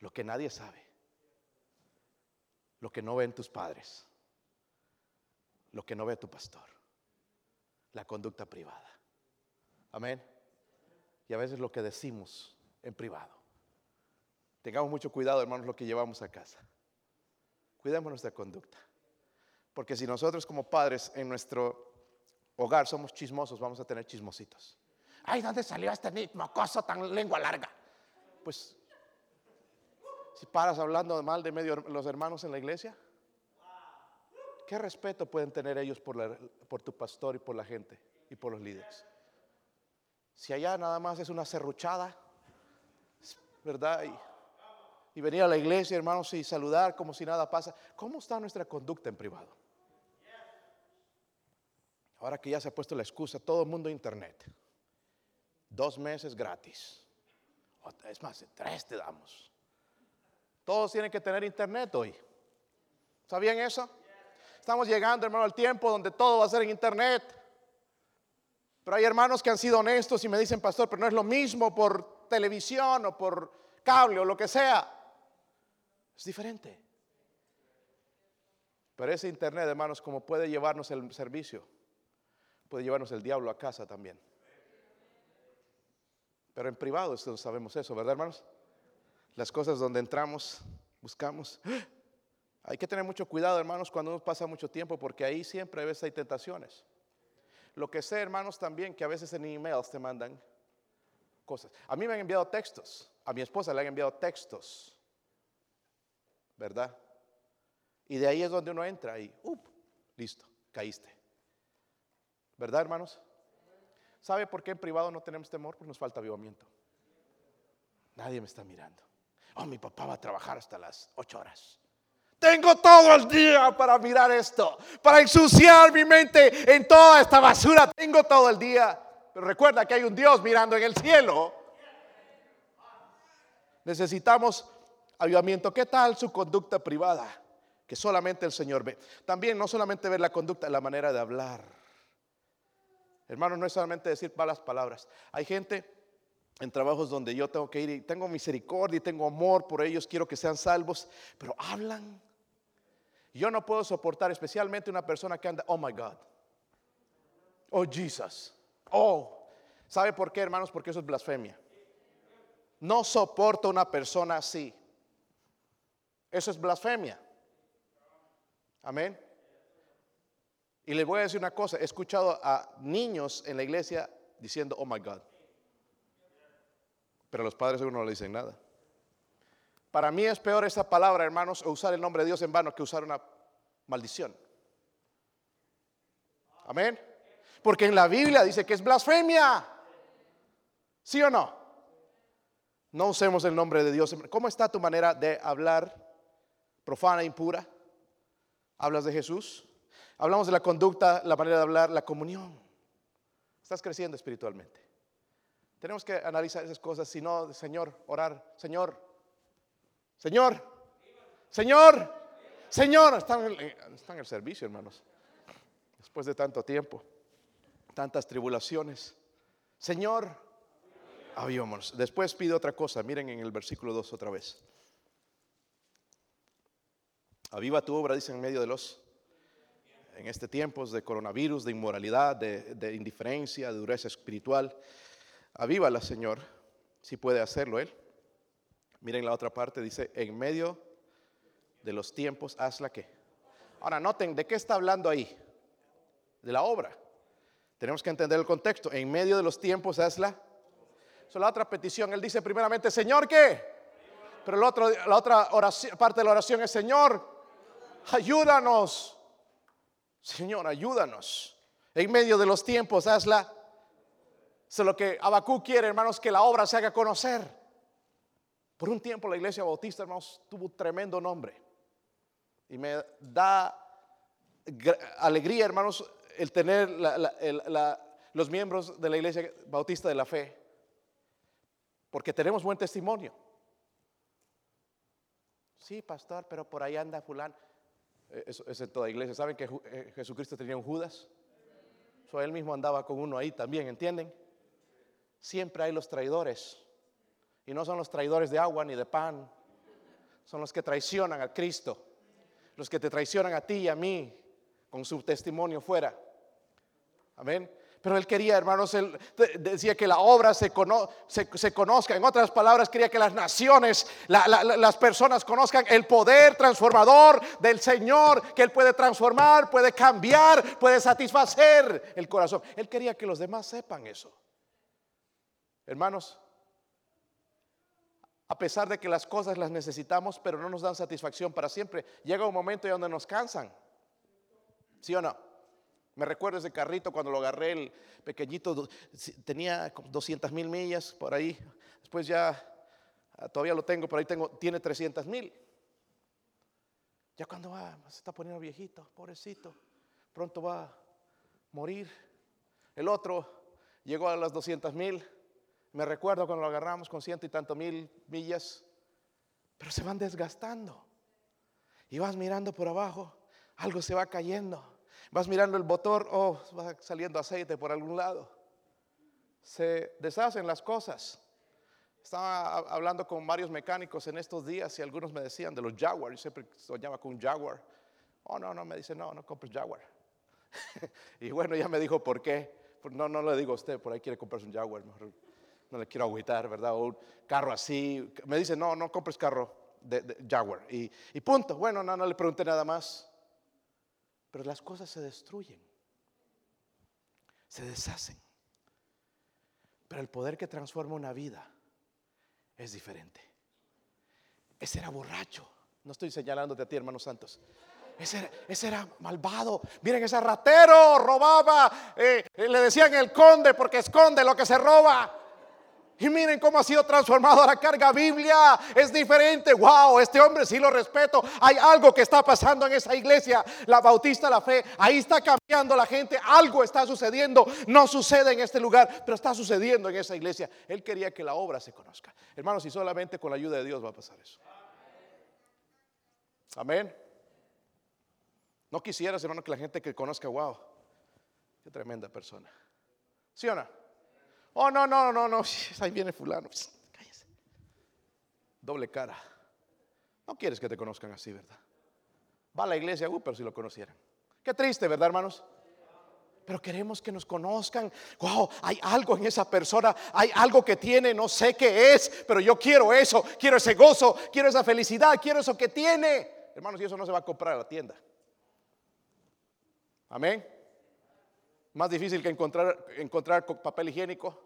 Lo que nadie sabe. Lo que no ven tus padres lo que no ve tu pastor, la conducta privada. Amén. Y a veces lo que decimos en privado. Tengamos mucho cuidado, hermanos, lo que llevamos a casa. Cuidemos nuestra conducta. Porque si nosotros como padres en nuestro hogar somos chismosos, vamos a tener chismositos. Ay, ¿dónde salió este mocoso tan lengua larga? Pues, si paras hablando mal de medio los hermanos en la iglesia, ¿Qué respeto pueden tener ellos por, por tu pastor y por la gente y por los líderes? Si allá nada más es una serruchada, ¿verdad? Venir a la iglesia, hermanos, y saludar como si nada pasa. ¿Cómo está nuestra conducta en privado? Ahora que ya se ha puesto la excusa, todo el mundo internet. Dos meses gratis. Es más, tres te damos. Todos tienen que tener internet hoy. ¿Sabían eso? Estamos llegando, hermano, al tiempo donde todo va a ser en internet. Pero hay hermanos que han sido honestos y me dicen, pastor, pero no es lo mismo por televisión o por cable o lo que sea. Es diferente. Pero ese internet, hermanos, como puede llevarnos el servicio, puede llevarnos el diablo a casa también. Pero en privado sabemos eso, ¿verdad, hermanos? Las cosas donde entramos, buscamos. Hay que tener mucho cuidado, hermanos, cuando nos pasa mucho tiempo, porque ahí siempre a veces hay tentaciones. Lo que sé, hermanos, también que a veces en emails te mandan cosas. A mí me han enviado textos, a mi esposa le han enviado textos, ¿verdad? Y de ahí es donde uno entra y, up, listo, caíste. ¿Verdad, hermanos? ¿Sabe por qué en privado no tenemos temor? Porque nos falta avivamiento. Nadie me está mirando. Oh, mi papá va a trabajar hasta las ocho horas. Tengo todo el día para mirar esto, para ensuciar mi mente en toda esta basura. Tengo todo el día. Pero recuerda que hay un Dios mirando en el cielo. Necesitamos avivamiento. ¿Qué tal su conducta privada? Que solamente el Señor ve. También no solamente ver la conducta, la manera de hablar. Hermano, no es solamente decir malas palabras. Hay gente en trabajos donde yo tengo que ir y tengo misericordia y tengo amor por ellos, quiero que sean salvos, pero hablan. Yo no puedo soportar especialmente una persona que anda, oh my God, oh Jesus, oh, ¿sabe por qué hermanos? Porque eso es blasfemia. No soporto una persona así. Eso es blasfemia. Amén. Y le voy a decir una cosa, he escuchado a niños en la iglesia diciendo, oh my God. Pero los padres seguro no le dicen nada. Para mí es peor esa palabra, hermanos, usar el nombre de Dios en vano que usar una maldición. Amén. Porque en la Biblia dice que es blasfemia. ¿Sí o no? No usemos el nombre de Dios. ¿Cómo está tu manera de hablar profana, impura? ¿Hablas de Jesús? Hablamos de la conducta, la manera de hablar, la comunión. Estás creciendo espiritualmente. Tenemos que analizar esas cosas, si no, Señor, orar, Señor, Señor, Señor, Señor, están en, el servicio, hermanos. Después de tanto tiempo, tantas tribulaciones. Señor, avivamos. Después pide otra cosa, miren en el versículo 2 otra vez. Aviva tu obra, dice en medio de los en este tiempo de coronavirus, de inmoralidad, de, indiferencia, de dureza espiritual. Avívala, Señor, si puede hacerlo Él. Miren la otra parte, dice, en medio de los tiempos, hazla que. Ahora, noten, ¿de qué está hablando ahí? De la obra. Tenemos que entender el contexto. En medio de los tiempos, hazla. So, la otra petición, Él dice primeramente, Señor, ¿qué? Pero la otra, la otra parte de la oración es, Señor, ayúdanos Señor, ayúdanos. En medio de los tiempos, hazla. Es lo que Abacú quiere, hermanos, que la obra se haga conocer. Por un tiempo la iglesia bautista, hermanos, tuvo tremendo nombre. Y me da alegría, hermanos, el tener los miembros de la iglesia bautista de la fe. Porque tenemos buen testimonio. Sí, pastor, pero por ahí anda fulano. Eh, eso es en toda iglesia. ¿Saben que eh, Jesucristo tenía un Judas? So, él mismo andaba con uno ahí también, ¿entienden? Siempre hay los traidores. Y no son los traidores de agua ni de pan. Son los que traicionan a Cristo. Los que te traicionan a ti y a mí con su testimonio fuera. Amén. Pero él quería, hermanos, él decía que la obra se, conozca. En otras palabras, quería que las naciones, las personas conozcan el poder transformador del Señor, que Él puede transformar, puede cambiar, puede satisfacer el corazón. Él quería que los demás sepan eso. Hermanos, a pesar de que las cosas las necesitamos, pero no nos dan satisfacción para siempre, llega un momento donde nos cansan. ¿Sí o no? Me recuerdo ese carrito cuando lo agarré, el pequeñito, tenía 200 mil millas por ahí. Después ya Ah, todavía lo tengo, por ahí tengo, tiene 300 mil. Ya cuando va, se está poniendo viejito, pobrecito, pronto va a morir. El otro llegó a las 200 mil. Me recuerdo cuando lo agarramos con ciento y tanto mil millas, pero se van desgastando. Y vas mirando por abajo, algo se va cayendo. Vas mirando el motor, oh, va saliendo aceite por algún lado. Se deshacen las cosas. Estaba hablando con varios mecánicos en estos días y algunos me decían de los Jaguar. Yo siempre soñaba con un Jaguar. Oh, no, no, me dice, no, no compres Jaguar. y bueno, ya me dijo por qué. No, no le digo a usted, por ahí quiere comprarse un Jaguar. no le quiero agüitar, ¿verdad? O un carro así. Me dice, no, no compres carro de, Jaguar. Y, y, punto. Bueno, no, no le pregunté nada más. Pero las cosas se destruyen. Se deshacen. Pero el poder que transforma una vida es diferente. Ese era borracho. No estoy señalándote a ti, hermanos santos. Ese era, malvado. Miren, ese ratero robaba. Eh, le decían el conde porque esconde lo que se roba. Y miren cómo ha sido transformado la carga Biblia. Es diferente. Wow, este hombre sí lo respeto. Hay algo que está pasando en esa iglesia. La Bautista la Fe. Ahí está cambiando la gente. Algo está sucediendo. No sucede en este lugar, pero está sucediendo en esa iglesia. Él quería que la obra se conozca. Hermanos, y solamente con la ayuda de Dios va a pasar eso. Amén. No quisieras, hermano, que la gente que conozca, wow, qué tremenda persona. ¿Sí o no? Oh, no, no, no, no, ahí viene fulano. Cállese. Doble cara. No quieres que te conozcan así, ¿verdad? Va a la iglesia, uh, pero si lo conocieran. Qué triste, ¿verdad, hermanos? Pero queremos que nos conozcan. Wow, hay algo en esa persona, hay algo que tiene, no sé qué es, pero yo quiero eso, quiero ese gozo, quiero esa felicidad, quiero eso que tiene. Hermanos, y eso no se va a comprar a la tienda. Amén. Más difícil que encontrar, encontrar papel higiénico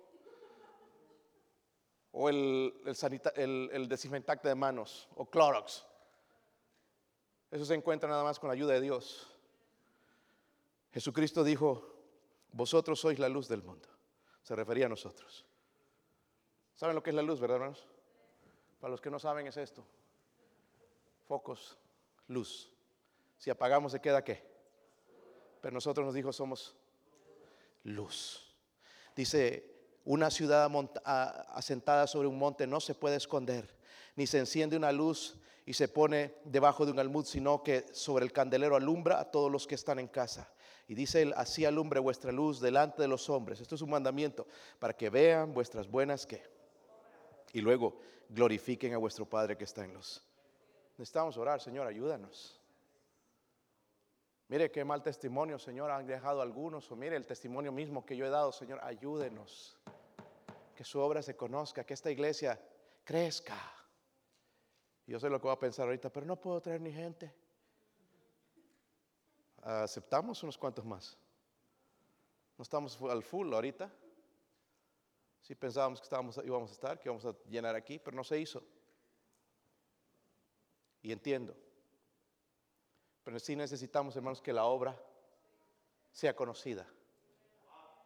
o el, el, desinfectante de manos o Clorox. Eso se encuentra nada más con la ayuda de Dios. Jesucristo dijo, vosotros sois la luz del mundo. Se refería a nosotros. ¿Saben lo que es la luz, verdad, hermanos? Para los que no saben es esto. Focos, luz. Si apagamos se queda qué? Pero nosotros nos dijo somos luz. Dice, una ciudad asentada sobre un monte no se puede esconder, ni se enciende una luz y se pone debajo de un almud, sino que sobre el candelero alumbra a todos los que están en casa. Y dice él, así alumbre vuestra luz delante de los hombres. Esto es un mandamiento para que vean vuestras buenas que. Y luego glorifiquen a vuestro Padre que está en los. Necesitamos orar, Señor, ayúdanos. Mire qué mal testimonio, Señor, han dejado algunos. O mire el testimonio mismo que yo he dado, Señor, ayúdenos. Que su obra se conozca, que esta iglesia crezca. Yo sé lo que voy a pensar ahorita, pero no puedo traer ni gente. Aceptamos unos cuantos más. No estamos al full ahorita. Sí pensábamos que estábamos, íbamos a estar, que íbamos a llenar aquí, pero no se hizo. Y entiendo. Pero sí necesitamos, hermanos, que la obra sea conocida.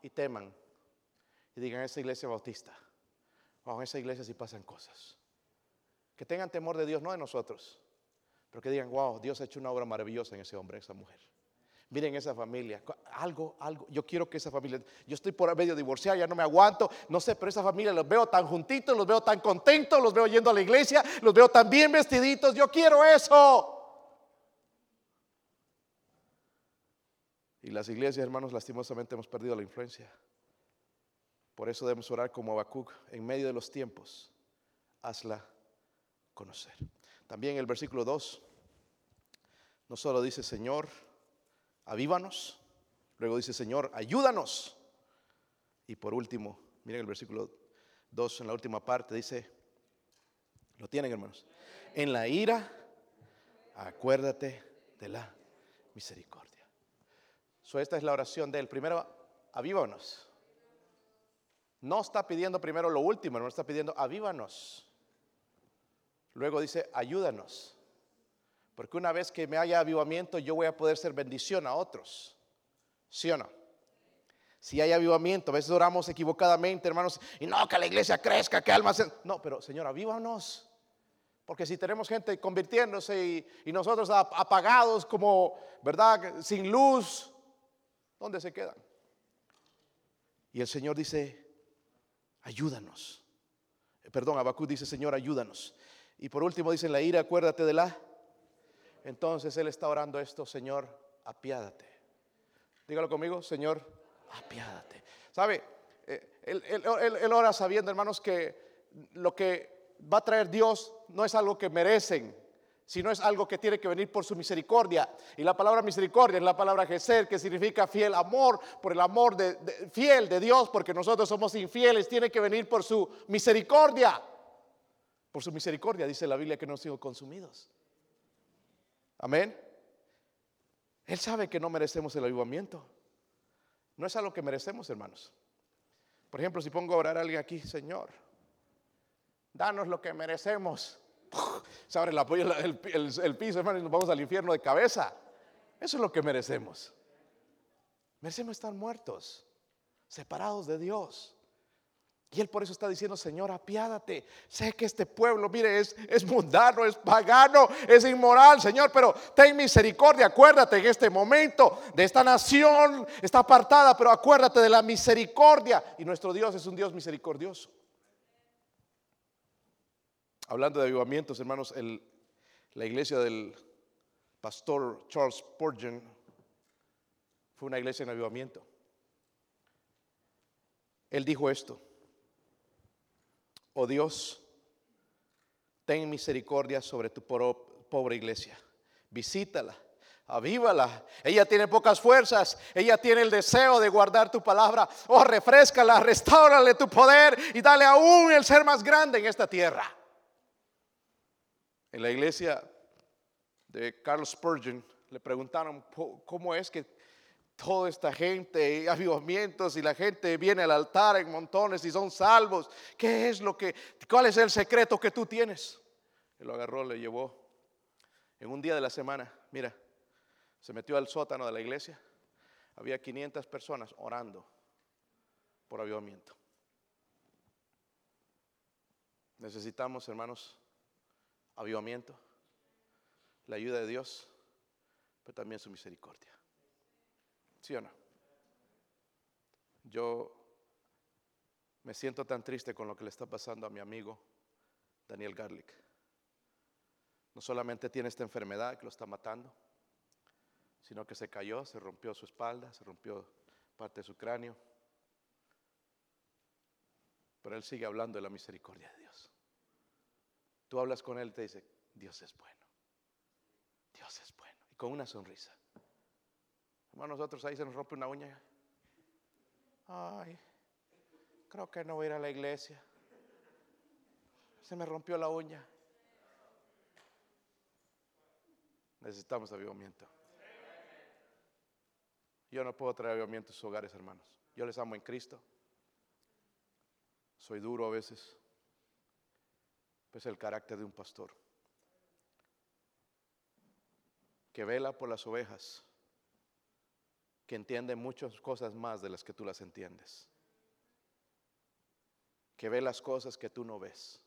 Y teman. Y digan, esa iglesia bautista. O en esa iglesia sí pasan cosas. Que tengan temor de Dios, no de nosotros. Pero que digan, wow, Dios ha hecho una obra maravillosa en ese hombre, en esa mujer. Miren esa familia, algo, algo, yo quiero que esa familia, yo estoy por medio divorciado, ya no me aguanto, no sé, pero esa familia los veo tan juntitos, los veo tan contentos, los veo yendo a la iglesia, los veo tan bien vestiditos, yo quiero eso. Y las iglesias, hermanos, lastimosamente hemos perdido la influencia. Por eso debemos orar como Habacuc en medio de los tiempos. Hazla conocer. También el versículo 2 no solo dice Señor, avívanos, luego dice Señor, ayúdanos. Y por último, miren el versículo 2 en la última parte, dice, lo tienen hermanos, en la ira, acuérdate de la misericordia esta es la oración de él. Primero, avívanos. No está pidiendo primero lo último, no está pidiendo avívanos. Luego dice, ayúdanos. Porque una vez que me haya avivamiento, yo voy a poder ser bendición a otros. ¿Sí o no? Si hay avivamiento, a veces oramos equivocadamente, hermanos, y no, que la iglesia crezca, que almas... No, pero Señor, avívanos. Porque si tenemos gente convirtiéndose y, nosotros apagados como, ¿verdad? Sin luz, ¿dónde se quedan? Y el Señor dice, ayúdanos. Perdón, Abacú dice, Señor, ayúdanos. Y por último dice, la ira, acuérdate de la. Entonces Él está orando esto, Señor, apiádate. Dígalo conmigo, Señor, apiádate. ¿Sabe? Eh, él, ora sabiendo, hermanos, que lo que va a traer Dios no es algo que merecen, sino es algo que tiene que venir por su misericordia. Y la palabra misericordia es la palabra Geser, que significa fiel amor, por el amor de, fiel de Dios, porque nosotros somos infieles, tiene que venir por su misericordia. Por su misericordia dice la Biblia que no sido consumidos. Amén. Él sabe que no merecemos el avivamiento. No es algo que merecemos, hermanos. Por ejemplo, si pongo a orar a alguien aquí, Señor, danos lo que merecemos. Se abre el, el, piso, hermano, y nos vamos al infierno de cabeza. Eso es lo que merecemos. Merecemos estar muertos, separados de Dios. Y él por eso está diciendo, Señor, apiádate. Sé que este pueblo, mire, es, es mundano, es pagano, es inmoral, Señor, pero ten misericordia. Acuérdate en este momento de esta nación, está apartada, pero acuérdate de la misericordia. Y nuestro Dios es un Dios misericordioso. Hablando de avivamientos, hermanos, la iglesia del pastor Charles Spurgeon fue una iglesia en avivamiento. Él dijo esto oh Dios, ten misericordia sobre tu pobre iglesia. Visítala, avívala. Ella tiene pocas fuerzas, ella tiene el deseo de guardar tu palabra. Oh, refrescala, restaurale tu poder y dale aún el ser más grande en esta tierra. En la iglesia de Carlos Spurgeon le preguntaron cómo es que toda esta gente, avivamientos y la gente viene al altar en montones y son salvos. ¿Qué es lo que, cuál es el secreto que tú tienes? Él lo agarró, le llevó en un día de la semana. Mira, se metió al sótano de la iglesia. Había 500 personas orando por avivamiento. Necesitamos, hermanos, avivamiento, la ayuda de Dios, pero también su misericordia. ¿Sí o no? Yo me siento tan triste con lo que le está pasando a mi amigo Daniel Garlic. No solamente tiene esta enfermedad que lo está matando, sino que se cayó, se rompió su espalda, se rompió parte de su cráneo. Pero él sigue hablando de la misericordia de Dios. Tú hablas con él y te dice, Dios es bueno. Dios es bueno. Y con una sonrisa. Hermano, nosotros ahí se nos rompe una uña. Ay, creo que no voy a ir a la iglesia. Se me rompió la uña. Necesitamos avivamiento. Yo no puedo traer avivamiento a sus hogares, hermanos. Yo les amo en Cristo. Soy duro a veces. Pues el carácter de un pastor que vela por las ovejas que entiende muchas cosas más de las que tú las entiendes. Que ve las cosas que tú no ves.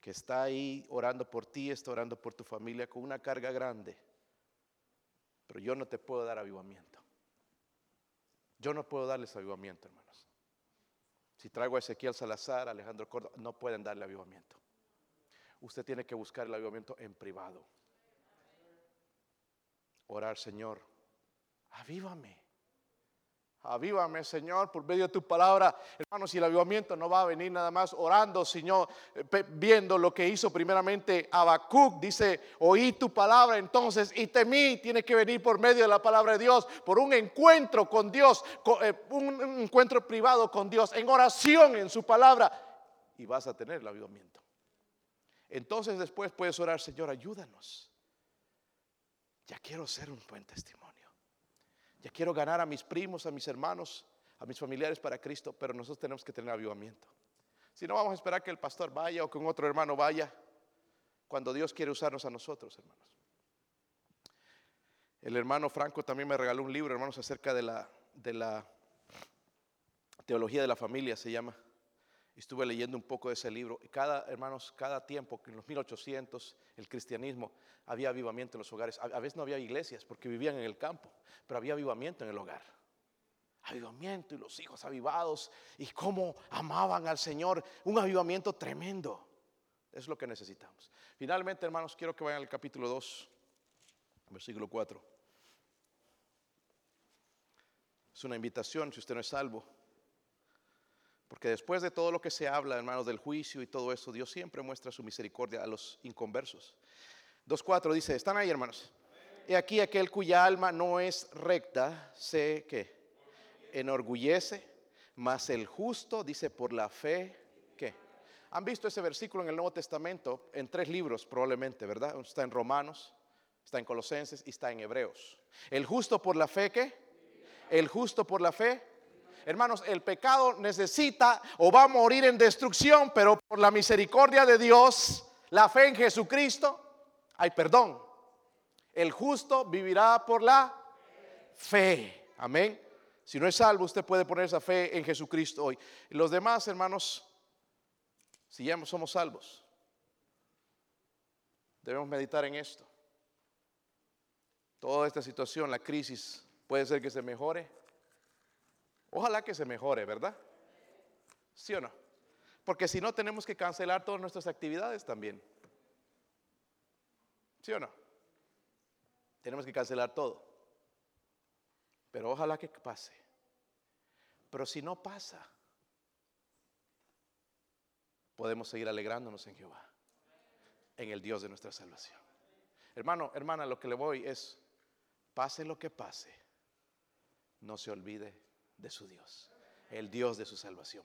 Que está ahí orando por ti, está orando por tu familia con una carga grande. Pero yo no te puedo dar avivamiento. Yo no puedo darles avivamiento, hermanos. Si traigo a Ezequiel Salazar, Alejandro Córdoba, no pueden darle avivamiento. Usted tiene que buscar el avivamiento en privado. Orar, Señor, avívame. Avívame, Señor, por medio de tu palabra. Hermanos, y el avivamiento no va a venir nada más orando, Señor, eh, viendo lo que hizo primeramente Habacuc. Dice, oí tu palabra entonces y temí. Tiene que venir por medio de la palabra de Dios, por un encuentro con Dios, eh, un encuentro privado con Dios, en oración en su palabra. Y vas a tener el avivamiento. Entonces después puedes orar, Señor, ayúdanos. Ya quiero ser un buen testimonio. Ya quiero ganar a mis primos, a mis hermanos, a mis familiares para Cristo, pero nosotros tenemos que tener avivamiento. Si no, vamos a esperar que el pastor vaya o que un otro hermano vaya cuando Dios quiere usarnos a nosotros, hermanos. El hermano Franco también me regaló un libro, hermanos, acerca de la, de la Teología de la Familia se llama. Estuve leyendo un poco de ese libro. Cada, hermanos, cada tiempo, en los 1800, el cristianismo, había avivamiento en los hogares. A, a veces no había iglesias porque vivían en el campo, pero había avivamiento en el hogar. Avivamiento y los hijos avivados y cómo amaban al Señor. Un avivamiento tremendo. Es lo que necesitamos. Finalmente, hermanos, quiero que vayan al capítulo 2, versículo 4. Es una invitación si usted no es salvo. Porque después de todo lo que se habla, hermanos, del juicio y todo eso, Dios siempre muestra su misericordia a los inconversos. 2.4 dice, ¿están ahí, hermanos? Y aquí aquel cuya alma no es recta, sé que enorgullece, mas el justo, dice, por la fe, ¿qué? ¿Han visto ese versículo en el Nuevo Testamento? En tres libros probablemente, ¿verdad? Está en Romanos, está en Colosenses y está en Hebreos. El justo por la fe, ¿qué? El justo por la fe Hermanos, el pecado necesita o va a morir en destrucción, pero por la misericordia de Dios, la fe en Jesucristo, hay perdón. El justo vivirá por la fe. Amén. Si no es salvo, usted puede poner esa fe en Jesucristo hoy. los demás, hermanos, si ya somos salvos, debemos meditar en esto. Toda esta situación, la crisis, puede ser que se mejore Ojalá que se mejore, ¿verdad? ¿Sí o no? Porque si no, tenemos que cancelar todas nuestras actividades también. ¿Sí o no? Tenemos que cancelar todo. Pero ojalá que pase. Pero si no pasa, podemos seguir alegrándonos en Jehová, en el Dios de nuestra salvación. Hermano, hermana, lo que le voy es, pase lo que pase, no se olvide de su Dios, el Dios de su salvación.